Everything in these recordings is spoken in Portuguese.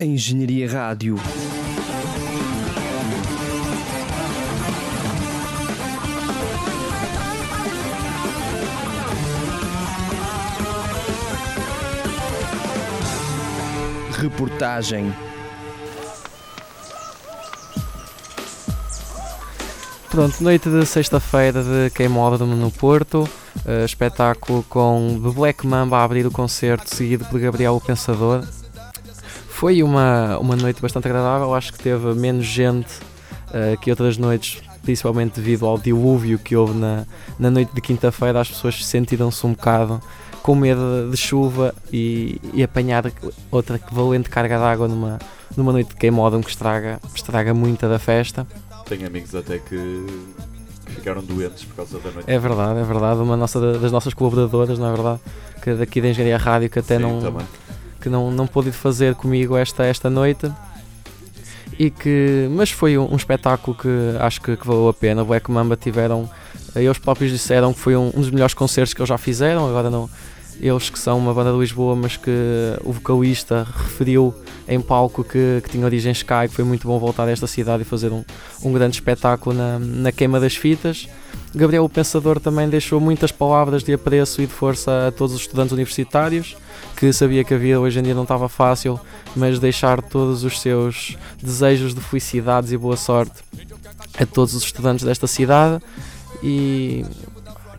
Engenharia Rádio. Reportagem. Pronto, noite de sexta-feira de Queimódromo no Porto, uh, espetáculo com The Black Mamba a abrir o concerto, seguido por Gabriel o Pensador. Foi uma, uma noite bastante agradável, acho que teve menos gente uh, que outras noites, principalmente devido ao dilúvio que houve na, na noite de quinta-feira, as pessoas sentiram-se um bocado com medo de chuva e, e apanhar outra valente carga d'água numa, numa noite de queimódromo que estraga, estraga muita da festa. Tenho amigos até que ficaram doentes por causa da noite. É verdade, é verdade. Uma nossa, das nossas colaboradoras, não é verdade? Que daqui da Engenharia Rádio que até Sim, não, também. Que não, não pôde fazer comigo esta, esta noite. E que, mas foi um, um espetáculo que acho que, que valeu a pena. Black Mamba tiveram, eles próprios disseram que foi um, um dos melhores concertos que eles já fizeram. Agora não, eles que são uma banda de Lisboa, mas que o vocalista referiu em palco que, que tinha origem Sky, que foi muito bom voltar a esta cidade e fazer um, um grande espetáculo na, na queima das fitas. Gabriel o Pensador também deixou muitas palavras de apreço e de força a todos os estudantes universitários, que sabia que a vida hoje em dia não estava fácil, mas deixar todos os seus desejos de felicidades e boa sorte a todos os estudantes desta cidade. E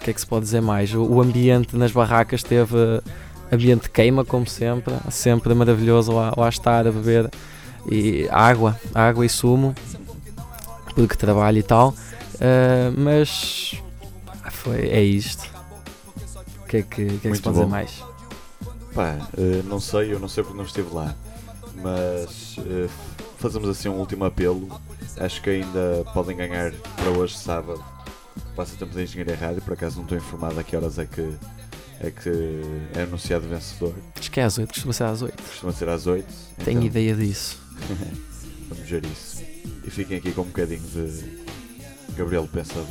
que é que se pode dizer mais? O, o ambiente nas barracas teve ambiente queima, como sempre, sempre maravilhoso lá, lá estar a beber e água, água e sumo, porque trabalho e tal. Uh, mas foi, é isto. O que é que, que, é que se pode dizer bom. mais? Pá, eh, não sei, eu não sei porque não estive lá, mas eh, fazemos assim um último apelo. Acho que ainda podem ganhar para hoje, sábado, passatempo da Engenharia Rádio. Por acaso não estou informado a que horas é que é, que é anunciado vencedor. Acho que é às 8, costuma ser às 8. Costuma ser às 8. Tenho então ideia disso. Vamos ver isso. E fiquem aqui com um bocadinho de Gabriel Pensador.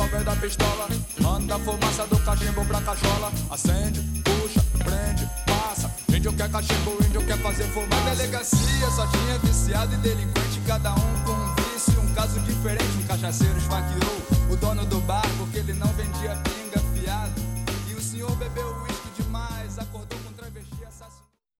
Revólver da pistola. Manda a fumaça do cachimbo pra cachola. Acende, puxa, prende, passa. Índio quer cachimbo, índio quer fazer fumaça. Delegacia só tinha viciado e delinquente. Cada um com um vício, um caso diferente. Um cachaceiro esfaqueou o dono do bar porque ele não vendia